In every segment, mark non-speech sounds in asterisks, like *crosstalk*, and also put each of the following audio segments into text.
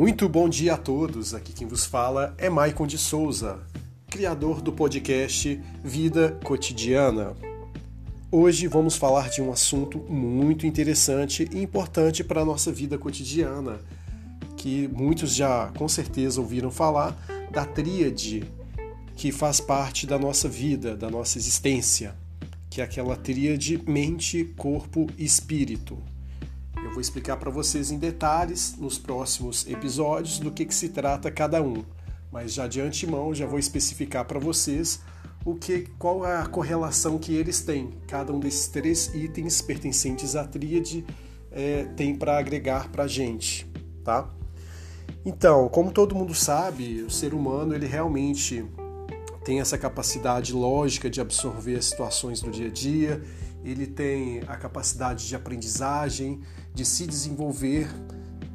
Muito bom dia a todos. Aqui quem vos fala é Maicon de Souza, criador do podcast Vida Cotidiana. Hoje vamos falar de um assunto muito interessante e importante para a nossa vida cotidiana, que muitos já com certeza ouviram falar da tríade que faz parte da nossa vida, da nossa existência, que é aquela tríade mente, corpo e espírito. Eu vou explicar para vocês em detalhes nos próximos episódios do que, que se trata cada um, mas já de antemão já vou especificar para vocês o que, qual é a correlação que eles têm. Cada um desses três itens pertencentes à tríade é, tem para agregar para a gente, tá? Então, como todo mundo sabe, o ser humano ele realmente tem essa capacidade lógica de absorver as situações do dia a dia, ele tem a capacidade de aprendizagem, de se desenvolver.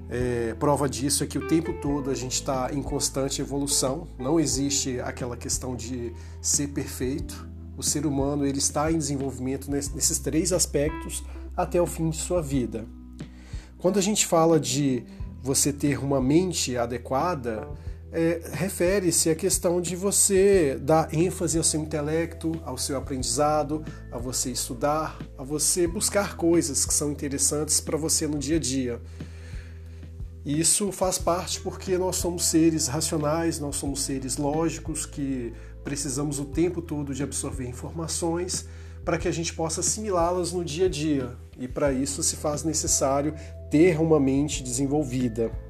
É, prova disso é que o tempo todo a gente está em constante evolução. Não existe aquela questão de ser perfeito. O ser humano ele está em desenvolvimento nesses três aspectos até o fim de sua vida. Quando a gente fala de você ter uma mente adequada, é, refere-se à questão de você dar ênfase ao seu intelecto, ao seu aprendizado, a você estudar, a você buscar coisas que são interessantes para você no dia a dia. Isso faz parte porque nós somos seres racionais, nós somos seres lógicos que precisamos o tempo todo de absorver informações para que a gente possa assimilá-las no dia a dia. E para isso se faz necessário ter uma mente desenvolvida.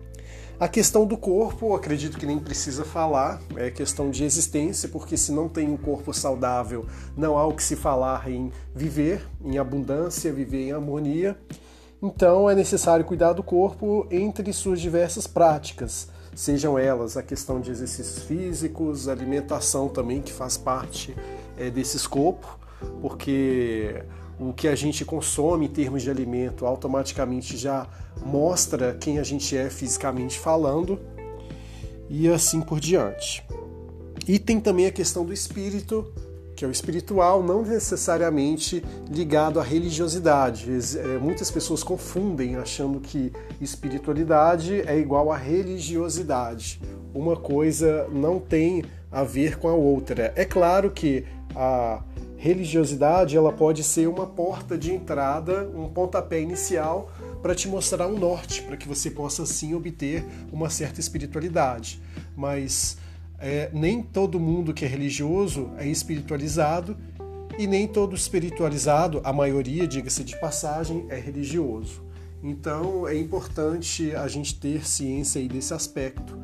A questão do corpo, acredito que nem precisa falar, é questão de existência, porque se não tem um corpo saudável, não há o que se falar em viver em abundância, viver em harmonia. Então é necessário cuidar do corpo entre suas diversas práticas, sejam elas a questão de exercícios físicos, alimentação também, que faz parte é, desse escopo, porque o que a gente consome em termos de alimento automaticamente já mostra quem a gente é fisicamente falando e assim por diante. E tem também a questão do espírito, que é o espiritual, não necessariamente ligado à religiosidade. É, muitas pessoas confundem achando que espiritualidade é igual à religiosidade. Uma coisa não tem a ver com a outra. É claro que a religiosidade ela pode ser uma porta de entrada, um pontapé inicial para te mostrar um norte, para que você possa assim obter uma certa espiritualidade. Mas é, nem todo mundo que é religioso é espiritualizado e nem todo espiritualizado, a maioria, diga-se de passagem, é religioso. Então é importante a gente ter ciência aí desse aspecto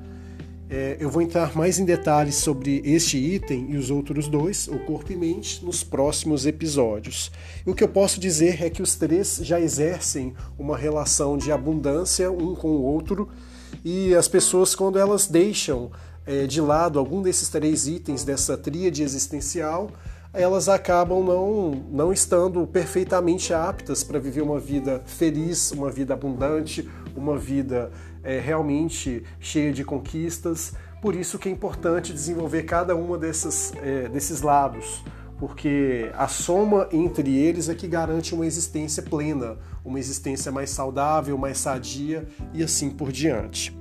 é, eu vou entrar mais em detalhes sobre este item e os outros dois, o corpo e mente, nos próximos episódios. E o que eu posso dizer é que os três já exercem uma relação de abundância um com o outro, e as pessoas, quando elas deixam é, de lado algum desses três itens dessa tríade existencial, elas acabam não, não estando perfeitamente aptas para viver uma vida feliz, uma vida abundante, uma vida é, realmente cheia de conquistas. Por isso que é importante desenvolver cada uma dessas, é, desses lados, porque a soma entre eles é que garante uma existência plena, uma existência mais saudável, mais sadia e assim por diante.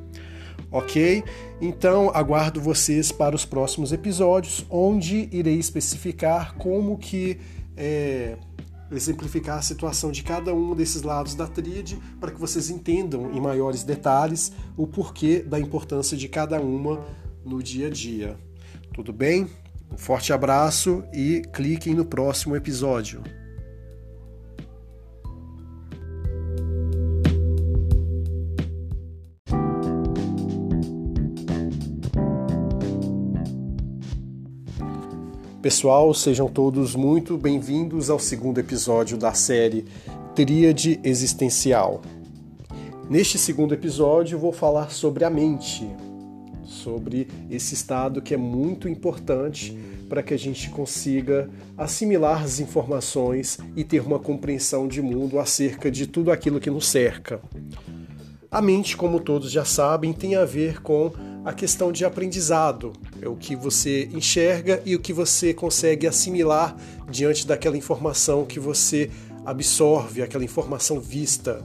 Ok? Então aguardo vocês para os próximos episódios, onde irei especificar como que é, exemplificar a situação de cada um desses lados da tríade para que vocês entendam em maiores detalhes o porquê da importância de cada uma no dia a dia. Tudo bem? Um forte abraço e cliquem no próximo episódio. Pessoal, sejam todos muito bem-vindos ao segundo episódio da série Tríade Existencial. Neste segundo episódio, vou falar sobre a mente, sobre esse estado que é muito importante para que a gente consiga assimilar as informações e ter uma compreensão de mundo acerca de tudo aquilo que nos cerca. A mente, como todos já sabem, tem a ver com a questão de aprendizado, é o que você enxerga e o que você consegue assimilar diante daquela informação que você absorve, aquela informação vista.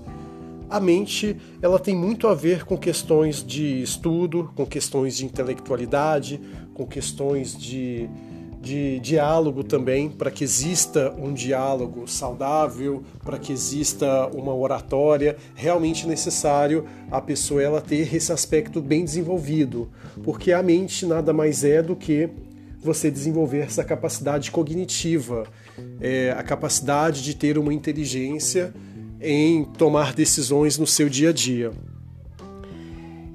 a mente ela tem muito a ver com questões de estudo, com questões de intelectualidade, com questões de, de diálogo também, para que exista um diálogo saudável, para que exista uma oratória, realmente necessário a pessoa ela ter esse aspecto bem desenvolvido, porque a mente nada mais é do que você desenvolver essa capacidade cognitiva, é, a capacidade de ter uma inteligência em tomar decisões no seu dia a dia.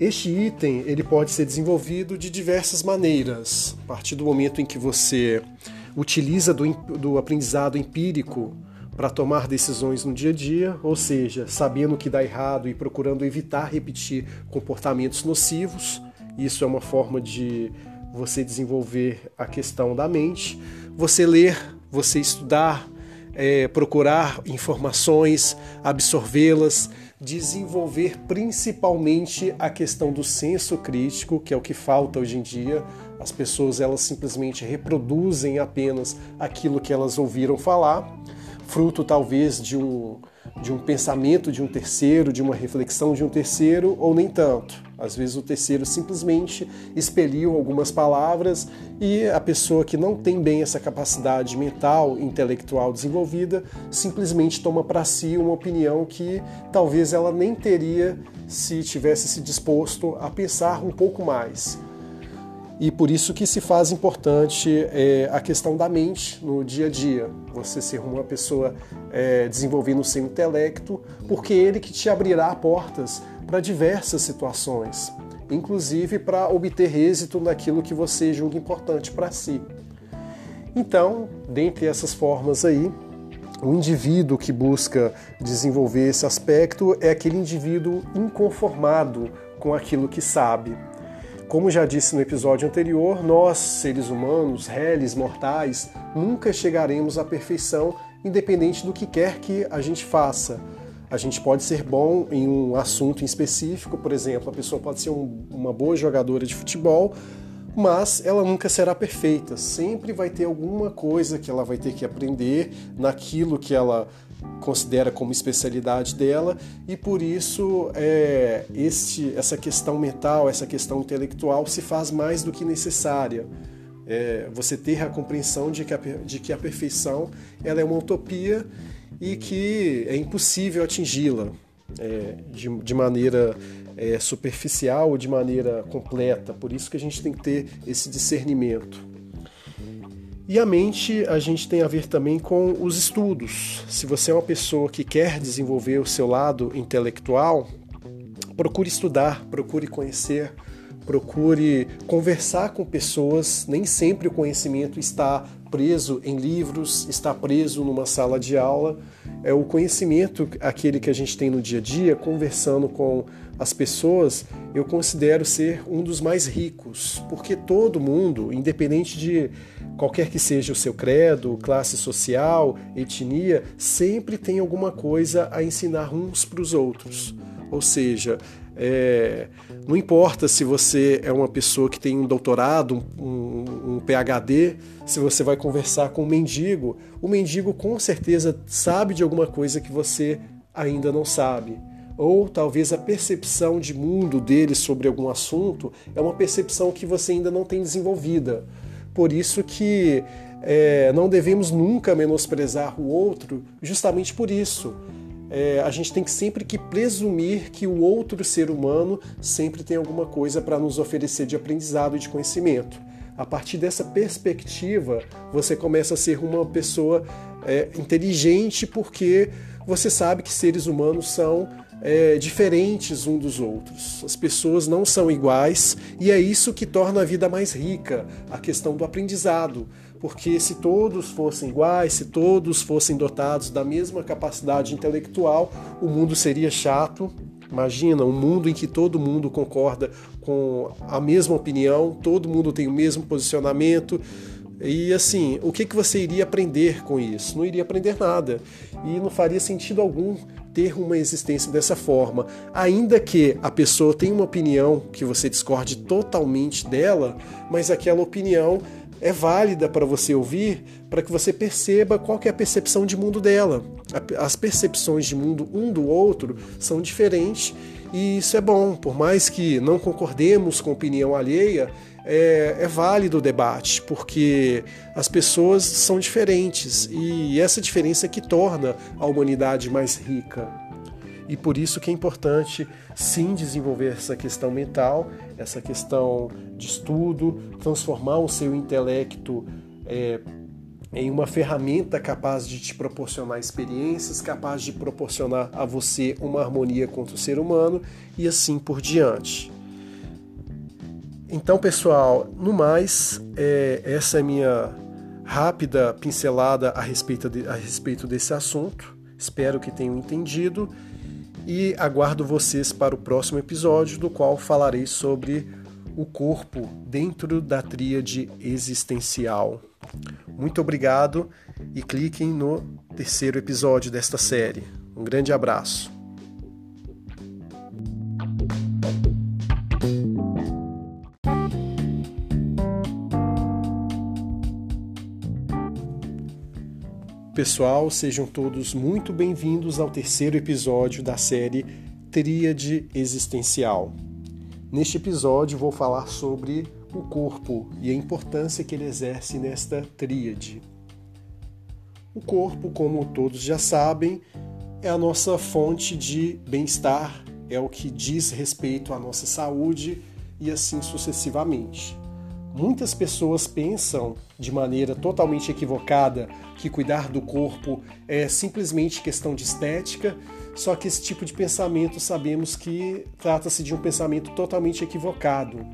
Este item ele pode ser desenvolvido de diversas maneiras. A partir do momento em que você utiliza do, do aprendizado empírico para tomar decisões no dia a dia, ou seja, sabendo o que dá errado e procurando evitar repetir comportamentos nocivos. Isso é uma forma de você desenvolver a questão da mente. Você ler, você estudar, é, procurar informações, absorvê-las, desenvolver principalmente a questão do senso crítico, que é o que falta hoje em dia. As pessoas elas simplesmente reproduzem apenas aquilo que elas ouviram falar, fruto talvez de um de um pensamento de um terceiro, de uma reflexão de um terceiro, ou nem tanto. Às vezes o terceiro simplesmente expeliu algumas palavras e a pessoa que não tem bem essa capacidade mental, intelectual desenvolvida, simplesmente toma para si uma opinião que talvez ela nem teria se tivesse se disposto a pensar um pouco mais e por isso que se faz importante é, a questão da mente no dia a dia. Você ser uma pessoa é, desenvolvendo o seu intelecto, porque ele que te abrirá portas para diversas situações, inclusive para obter êxito naquilo que você julga importante para si. Então, dentre essas formas aí, o indivíduo que busca desenvolver esse aspecto é aquele indivíduo inconformado com aquilo que sabe como já disse no episódio anterior, nós, seres humanos, réis, mortais, nunca chegaremos à perfeição, independente do que quer que a gente faça. A gente pode ser bom em um assunto em específico, por exemplo, a pessoa pode ser um, uma boa jogadora de futebol, mas ela nunca será perfeita. Sempre vai ter alguma coisa que ela vai ter que aprender naquilo que ela considera como especialidade dela e por isso é, este, essa questão mental, essa questão intelectual se faz mais do que necessária. É, você ter a compreensão de que a, de que a perfeição ela é uma utopia e que é impossível atingi-la é, de, de maneira é, superficial ou de maneira completa. Por isso que a gente tem que ter esse discernimento. E a mente a gente tem a ver também com os estudos. Se você é uma pessoa que quer desenvolver o seu lado intelectual, procure estudar, procure conhecer, procure conversar com pessoas. Nem sempre o conhecimento está preso em livros, está preso numa sala de aula. É o conhecimento, aquele que a gente tem no dia a dia, conversando com as pessoas, eu considero ser um dos mais ricos, porque todo mundo, independente de qualquer que seja o seu credo, classe social, etnia, sempre tem alguma coisa a ensinar uns para os outros. Ou seja, é, não importa se você é uma pessoa que tem um doutorado, um, um, PhD, se você vai conversar com um mendigo, o mendigo com certeza sabe de alguma coisa que você ainda não sabe. Ou talvez a percepção de mundo dele sobre algum assunto é uma percepção que você ainda não tem desenvolvida. Por isso que é, não devemos nunca menosprezar o outro, justamente por isso. É, a gente tem que sempre que presumir que o outro ser humano sempre tem alguma coisa para nos oferecer de aprendizado e de conhecimento. A partir dessa perspectiva, você começa a ser uma pessoa é, inteligente porque você sabe que seres humanos são é, diferentes um dos outros. As pessoas não são iguais e é isso que torna a vida mais rica, a questão do aprendizado. Porque se todos fossem iguais, se todos fossem dotados da mesma capacidade intelectual, o mundo seria chato. Imagina um mundo em que todo mundo concorda com a mesma opinião, todo mundo tem o mesmo posicionamento. E assim, o que, que você iria aprender com isso? Não iria aprender nada. E não faria sentido algum ter uma existência dessa forma. Ainda que a pessoa tenha uma opinião que você discorde totalmente dela, mas aquela opinião é válida para você ouvir, para que você perceba qual é a percepção de mundo dela. As percepções de mundo um do outro são diferentes e isso é bom, por mais que não concordemos com a opinião alheia, é, é, válido o debate, porque as pessoas são diferentes e essa diferença é que torna a humanidade mais rica. E por isso que é importante sim desenvolver essa questão mental, essa questão de estudo, transformar o seu intelecto é, em uma ferramenta capaz de te proporcionar experiências, capaz de proporcionar a você uma harmonia com o ser humano e assim por diante. Então, pessoal, no mais, é, essa é minha rápida pincelada a respeito, de, a respeito desse assunto. Espero que tenham entendido e aguardo vocês para o próximo episódio, do qual falarei sobre o corpo dentro da tríade existencial. Muito obrigado e cliquem no terceiro episódio desta série. Um grande abraço. Pessoal, sejam todos muito bem-vindos ao terceiro episódio da série Tríade Existencial. Neste episódio vou falar sobre o corpo e a importância que ele exerce nesta tríade. O corpo, como todos já sabem, é a nossa fonte de bem-estar, é o que diz respeito à nossa saúde e assim sucessivamente. Muitas pessoas pensam de maneira totalmente equivocada que cuidar do corpo é simplesmente questão de estética, só que esse tipo de pensamento sabemos que trata-se de um pensamento totalmente equivocado.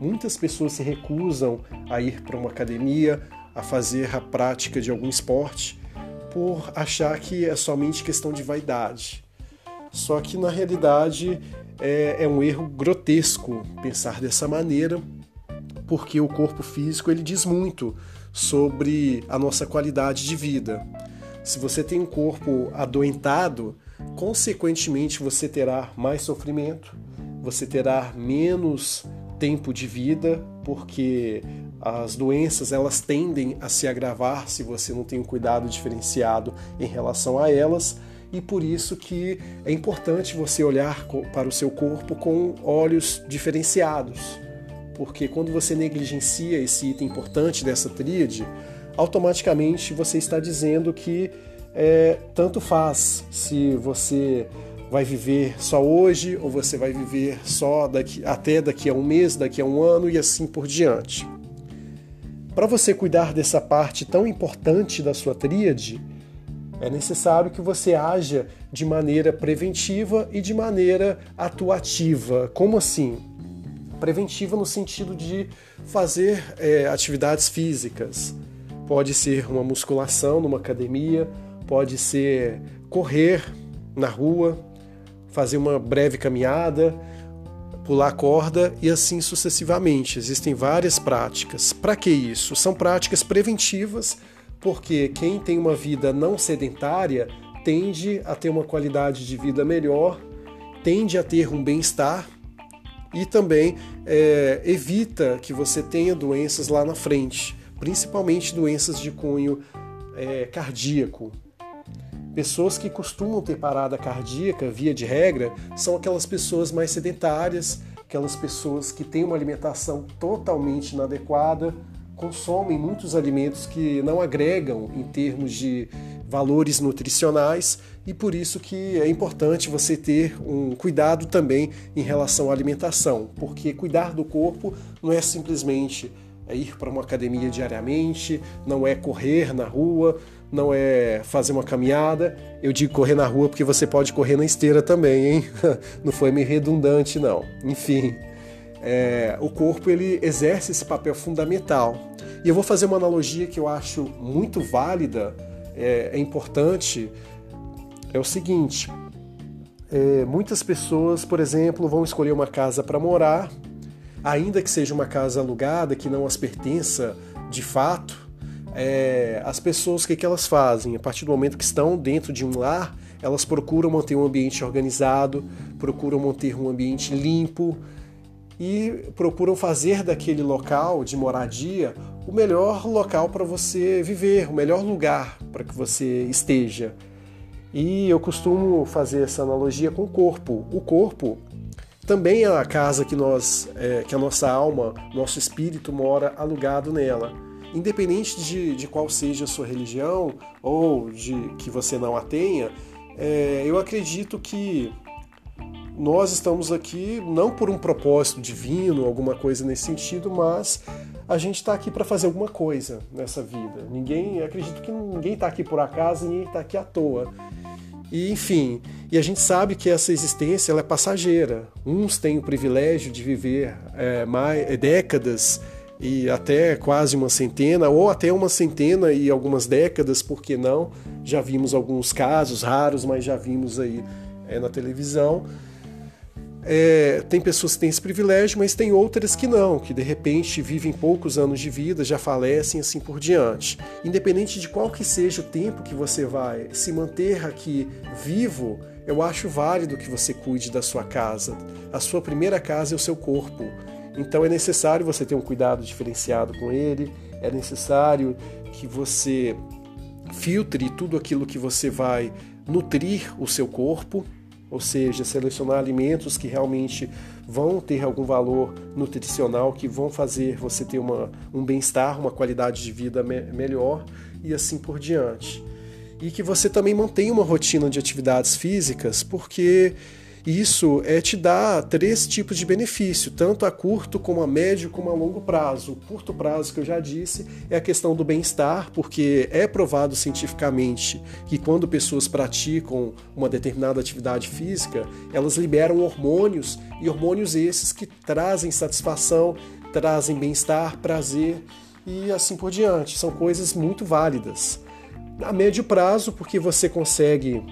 Muitas pessoas se recusam a ir para uma academia, a fazer a prática de algum esporte, por achar que é somente questão de vaidade. Só que na realidade é, é um erro grotesco pensar dessa maneira, porque o corpo físico ele diz muito sobre a nossa qualidade de vida. Se você tem um corpo adoentado, consequentemente você terá mais sofrimento, você terá menos tempo de vida, porque as doenças elas tendem a se agravar se você não tem um cuidado diferenciado em relação a elas e por isso que é importante você olhar para o seu corpo com olhos diferenciados, porque quando você negligencia esse item importante dessa tríade, automaticamente você está dizendo que é, tanto faz se você vai viver só hoje ou você vai viver só daqui, até daqui a um mês, daqui a um ano e assim por diante. Para você cuidar dessa parte tão importante da sua tríade, é necessário que você haja de maneira preventiva e de maneira atuativa. Como assim? Preventiva no sentido de fazer é, atividades físicas. Pode ser uma musculação numa academia, pode ser correr na rua, fazer uma breve caminhada, pular corda e assim sucessivamente. Existem várias práticas. Para que isso? São práticas preventivas, porque quem tem uma vida não sedentária tende a ter uma qualidade de vida melhor, tende a ter um bem-estar e também é, evita que você tenha doenças lá na frente, principalmente doenças de cunho é, cardíaco, Pessoas que costumam ter parada cardíaca, via de regra, são aquelas pessoas mais sedentárias, aquelas pessoas que têm uma alimentação totalmente inadequada, consomem muitos alimentos que não agregam em termos de valores nutricionais e por isso que é importante você ter um cuidado também em relação à alimentação, porque cuidar do corpo não é simplesmente ir para uma academia diariamente, não é correr na rua, não é fazer uma caminhada. Eu digo correr na rua porque você pode correr na esteira também, hein? *laughs* Não foi meio redundante, não. Enfim, é, o corpo ele exerce esse papel fundamental. E eu vou fazer uma analogia que eu acho muito válida, é, é importante. É o seguinte: é, muitas pessoas, por exemplo, vão escolher uma casa para morar, ainda que seja uma casa alugada, que não as pertença de fato é, as pessoas, o que, que elas fazem? A partir do momento que estão dentro de um lar, elas procuram manter um ambiente organizado, procuram manter um ambiente limpo e procuram fazer daquele local de moradia o melhor local para você viver, o melhor lugar para que você esteja. E eu costumo fazer essa analogia com o corpo. O corpo também é a casa que nós, é, que a nossa alma, nosso espírito mora alugado nela. Independente de, de qual seja a sua religião ou de que você não a tenha, é, eu acredito que nós estamos aqui não por um propósito divino, alguma coisa nesse sentido, mas a gente está aqui para fazer alguma coisa nessa vida. Ninguém, acredito que ninguém está aqui por acaso, ninguém está aqui à toa. E enfim, e a gente sabe que essa existência ela é passageira. Uns têm o privilégio de viver é, mais, é, décadas e até quase uma centena, ou até uma centena e algumas décadas, por que não? Já vimos alguns casos raros, mas já vimos aí é, na televisão. É, tem pessoas que têm esse privilégio, mas tem outras que não, que de repente vivem poucos anos de vida, já falecem assim por diante. Independente de qual que seja o tempo que você vai se manter aqui vivo, eu acho válido que você cuide da sua casa. A sua primeira casa é o seu corpo. Então é necessário você ter um cuidado diferenciado com ele, é necessário que você filtre tudo aquilo que você vai nutrir o seu corpo ou seja, selecionar alimentos que realmente vão ter algum valor nutricional, que vão fazer você ter uma, um bem-estar, uma qualidade de vida me melhor e assim por diante. E que você também mantenha uma rotina de atividades físicas, porque isso é te dá três tipos de benefício, tanto a curto como a médio como a longo prazo. O curto prazo que eu já disse é a questão do bem-estar, porque é provado cientificamente que quando pessoas praticam uma determinada atividade física, elas liberam hormônios e hormônios esses que trazem satisfação, trazem bem-estar, prazer e assim por diante. São coisas muito válidas. A médio prazo, porque você consegue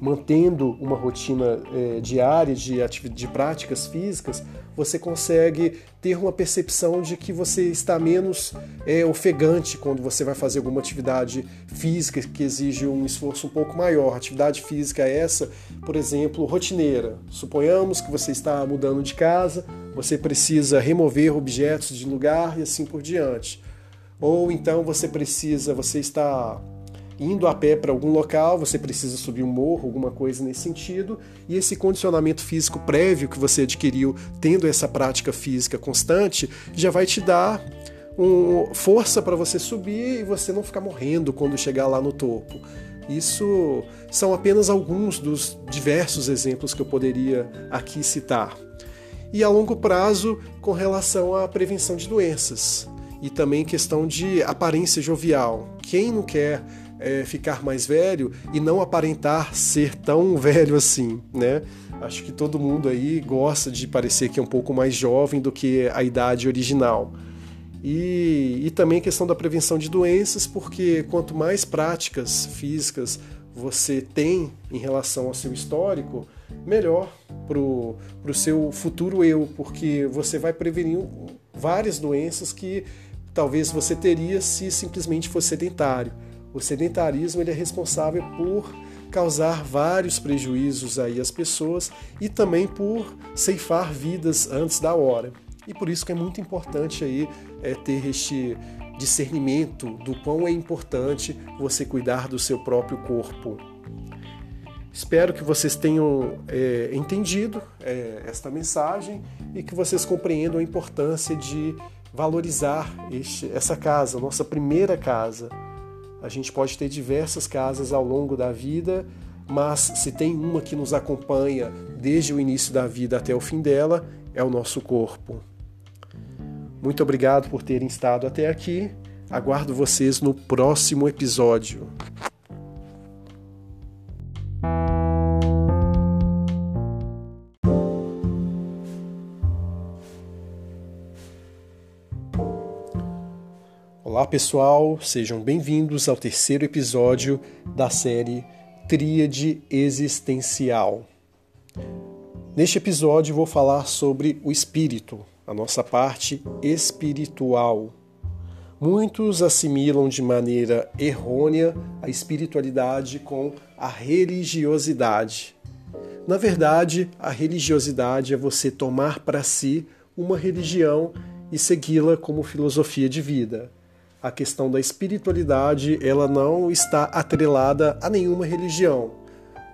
mantendo uma rotina é, diária de, de práticas físicas, você consegue ter uma percepção de que você está menos é, ofegante quando você vai fazer alguma atividade física que exige um esforço um pouco maior. Atividade física essa, por exemplo, rotineira. Suponhamos que você está mudando de casa, você precisa remover objetos de lugar e assim por diante. Ou então você precisa, você está indo a pé para algum local, você precisa subir um morro, alguma coisa nesse sentido, e esse condicionamento físico prévio que você adquiriu tendo essa prática física constante já vai te dar um, força para você subir e você não ficar morrendo quando chegar lá no topo. Isso são apenas alguns dos diversos exemplos que eu poderia aqui citar. E a longo prazo, com relação à prevenção de doenças e também questão de aparência jovial. Quem não quer é, ficar mais velho e não aparentar ser tão *laughs* velho assim, né? Acho que todo mundo aí gosta de parecer que é um pouco mais jovem do que a idade original. E, e também a questão da prevenção de doenças, porque quanto mais práticas físicas você tem em relação ao seu histórico, melhor para o seu futuro eu, porque você vai prevenir várias doenças que talvez você teria se simplesmente fosse sedentário. O sedentarismo ele é responsável por causar vários prejuízos aí às pessoas e também por ceifar vidas antes da hora. E por isso que é muito importante aí é, ter este discernimento do quão é importante você cuidar do seu próprio corpo. Espero que vocês tenham é, entendido é, esta mensagem e que vocês compreendam a importância de valorizar este, essa casa, nossa primeira casa, a gente pode ter diversas casas ao longo da vida, mas se tem uma que nos acompanha desde o início da vida até o fim dela, é o nosso corpo. Muito obrigado por terem estado até aqui. Aguardo vocês no próximo episódio. Pessoal, sejam bem-vindos ao terceiro episódio da série Tríade Existencial. Neste episódio vou falar sobre o espírito, a nossa parte espiritual. Muitos assimilam de maneira errônea a espiritualidade com a religiosidade. Na verdade, a religiosidade é você tomar para si uma religião e segui-la como filosofia de vida. A questão da espiritualidade, ela não está atrelada a nenhuma religião.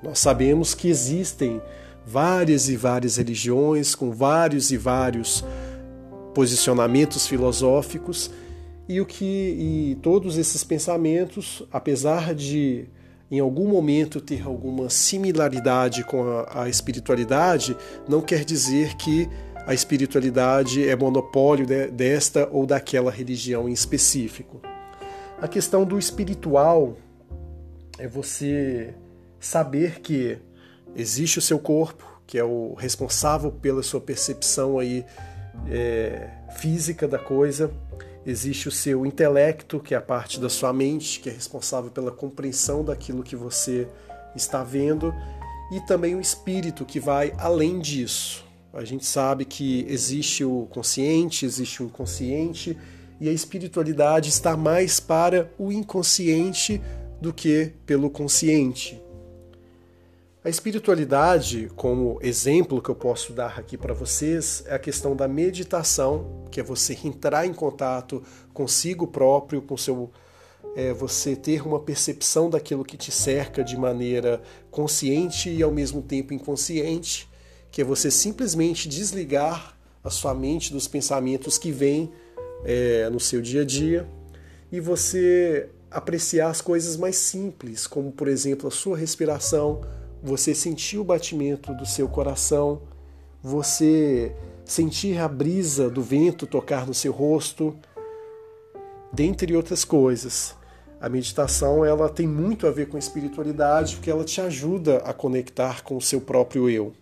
Nós sabemos que existem várias e várias religiões com vários e vários posicionamentos filosóficos e o que e todos esses pensamentos, apesar de em algum momento ter alguma similaridade com a, a espiritualidade, não quer dizer que a espiritualidade é monopólio de, desta ou daquela religião em específico. A questão do espiritual é você saber que existe o seu corpo, que é o responsável pela sua percepção aí é, física da coisa, existe o seu intelecto, que é a parte da sua mente, que é responsável pela compreensão daquilo que você está vendo, e também o espírito, que vai além disso. A gente sabe que existe o consciente, existe o inconsciente, e a espiritualidade está mais para o inconsciente do que pelo consciente. A espiritualidade, como exemplo que eu posso dar aqui para vocês, é a questão da meditação, que é você entrar em contato consigo próprio, com seu é você ter uma percepção daquilo que te cerca de maneira consciente e ao mesmo tempo inconsciente que é você simplesmente desligar a sua mente dos pensamentos que vêm é, no seu dia a dia e você apreciar as coisas mais simples, como por exemplo a sua respiração, você sentir o batimento do seu coração, você sentir a brisa do vento tocar no seu rosto, dentre outras coisas. A meditação ela tem muito a ver com espiritualidade porque ela te ajuda a conectar com o seu próprio eu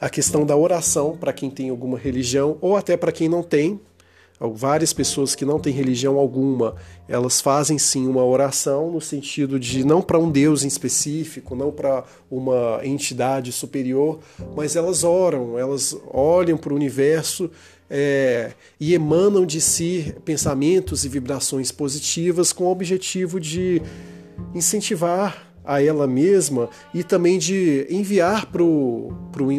a questão da oração para quem tem alguma religião ou até para quem não tem. Várias pessoas que não têm religião alguma, elas fazem sim uma oração no sentido de não para um Deus em específico, não para uma entidade superior, mas elas oram, elas olham para o universo é, e emanam de si pensamentos e vibrações positivas com o objetivo de incentivar a ela mesma e também de enviar para o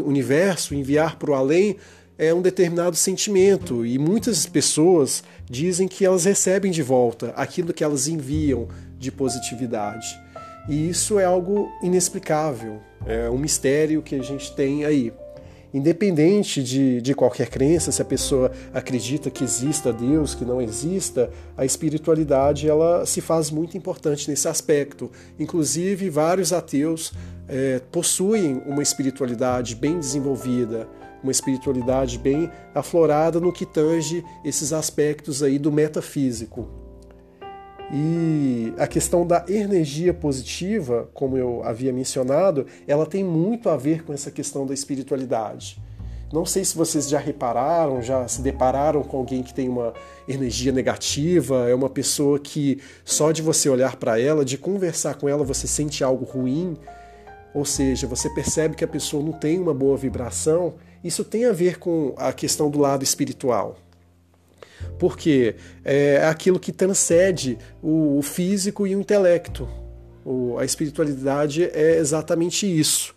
universo, enviar para o além é um determinado sentimento. E muitas pessoas dizem que elas recebem de volta aquilo que elas enviam de positividade. E isso é algo inexplicável, é um mistério que a gente tem aí. Independente de, de qualquer crença, se a pessoa acredita que exista Deus, que não exista, a espiritualidade ela se faz muito importante nesse aspecto. Inclusive, vários ateus é, possuem uma espiritualidade bem desenvolvida, uma espiritualidade bem aflorada no que tange esses aspectos aí do metafísico. E a questão da energia positiva, como eu havia mencionado, ela tem muito a ver com essa questão da espiritualidade. Não sei se vocês já repararam, já se depararam com alguém que tem uma energia negativa, é uma pessoa que só de você olhar para ela, de conversar com ela, você sente algo ruim, ou seja, você percebe que a pessoa não tem uma boa vibração. Isso tem a ver com a questão do lado espiritual porque é aquilo que transcende o, físico e o intelecto. A espiritualidade é exatamente isso.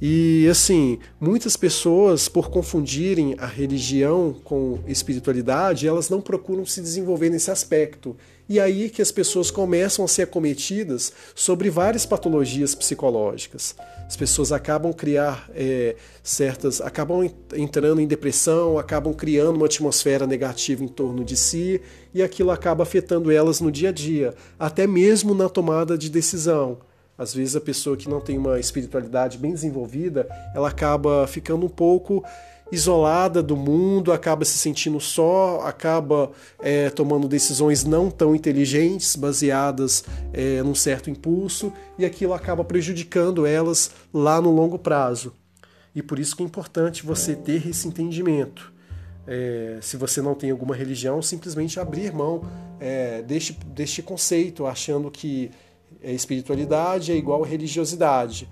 E assim, muitas pessoas, por confundirem a religião com espiritualidade, elas não procuram se desenvolver nesse aspecto. E aí que as pessoas começam a ser acometidas sobre várias patologias psicológicas. As pessoas acabam criar é, certas, acabam entrando em depressão, acabam criando uma atmosfera negativa em torno de si e aquilo acaba afetando elas no dia a dia, até mesmo na tomada de decisão. Às vezes a pessoa que não tem uma espiritualidade bem desenvolvida, ela acaba ficando um pouco isolada do mundo, acaba se sentindo só, acaba é, tomando decisões não tão inteligentes, baseadas é, num certo impulso, e aquilo acaba prejudicando elas lá no longo prazo. E por isso que é importante você ter esse entendimento. É, se você não tem alguma religião, simplesmente abrir mão é, deste, deste conceito, achando que espiritualidade é igual religiosidade.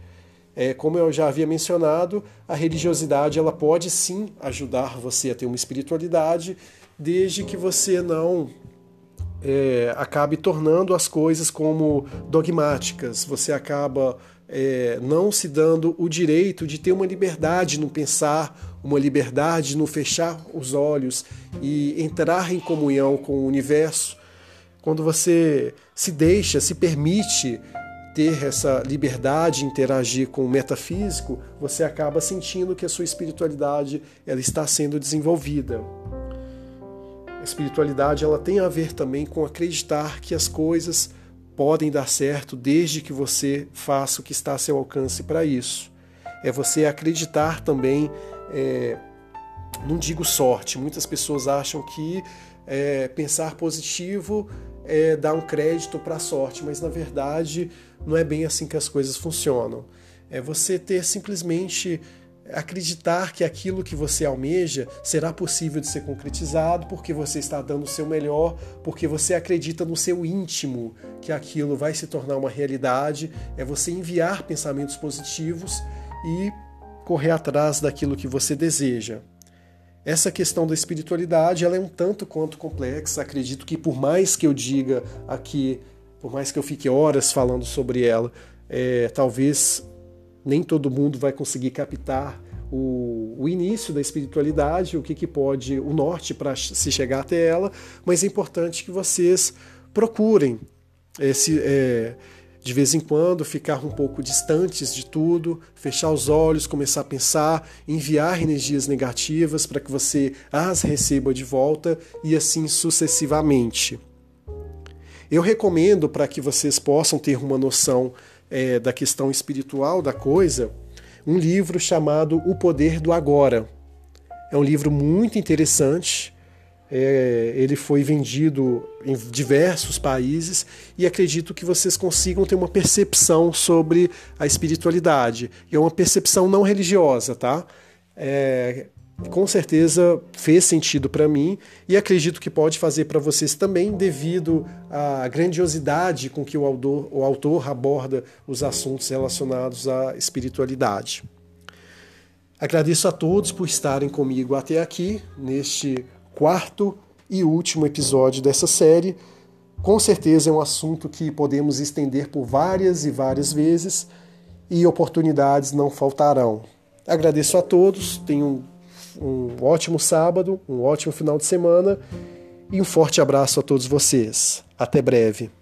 É, como eu já havia mencionado, a religiosidade ela pode sim ajudar você a ter uma espiritualidade, desde que você não é, acabe tornando as coisas como dogmáticas. Você acaba é, não se dando o direito de ter uma liberdade no pensar, uma liberdade no fechar os olhos e entrar em comunhão com o universo. Quando você se deixa, se permite ter essa liberdade de interagir com o metafísico, você acaba sentindo que a sua espiritualidade ela está sendo desenvolvida. A espiritualidade ela tem a ver também com acreditar que as coisas podem dar certo desde que você faça o que está a seu alcance para isso. É você acreditar também, é, não digo sorte, muitas pessoas acham que é, pensar positivo é dar um crédito para a sorte, mas na verdade não é bem assim que as coisas funcionam. É você ter simplesmente acreditar que aquilo que você almeja será possível de ser concretizado porque você está dando o seu melhor, porque você acredita no seu íntimo que aquilo vai se tornar uma realidade, é você enviar pensamentos positivos e correr atrás daquilo que você deseja. Essa questão da espiritualidade ela é um tanto quanto complexa. Acredito que por mais que eu diga aqui, por mais que eu fique horas falando sobre ela, é, talvez nem todo mundo vai conseguir captar o, o início da espiritualidade, o que, que pode, o norte para se chegar até ela, mas é importante que vocês procurem esse. É, de vez em quando ficar um pouco distantes de tudo, fechar os olhos, começar a pensar, enviar energias negativas para que você as receba de volta e assim sucessivamente. Eu recomendo para que vocês possam ter uma noção é, da questão espiritual da coisa, um livro chamado O Poder do Agora. É um livro muito interessante. É, ele foi vendido em diversos países e acredito que vocês consigam ter uma percepção sobre a espiritualidade. E é uma percepção não religiosa, tá? É, com certeza fez sentido para mim e acredito que pode fazer para vocês também, devido à grandiosidade com que o autor, o autor aborda os assuntos relacionados à espiritualidade. Agradeço a todos por estarem comigo até aqui, neste quarto e último episódio dessa série. Com certeza é um assunto que podemos estender por várias e várias vezes e oportunidades não faltarão. Agradeço a todos, tenham um ótimo sábado, um ótimo final de semana e um forte abraço a todos vocês. Até breve.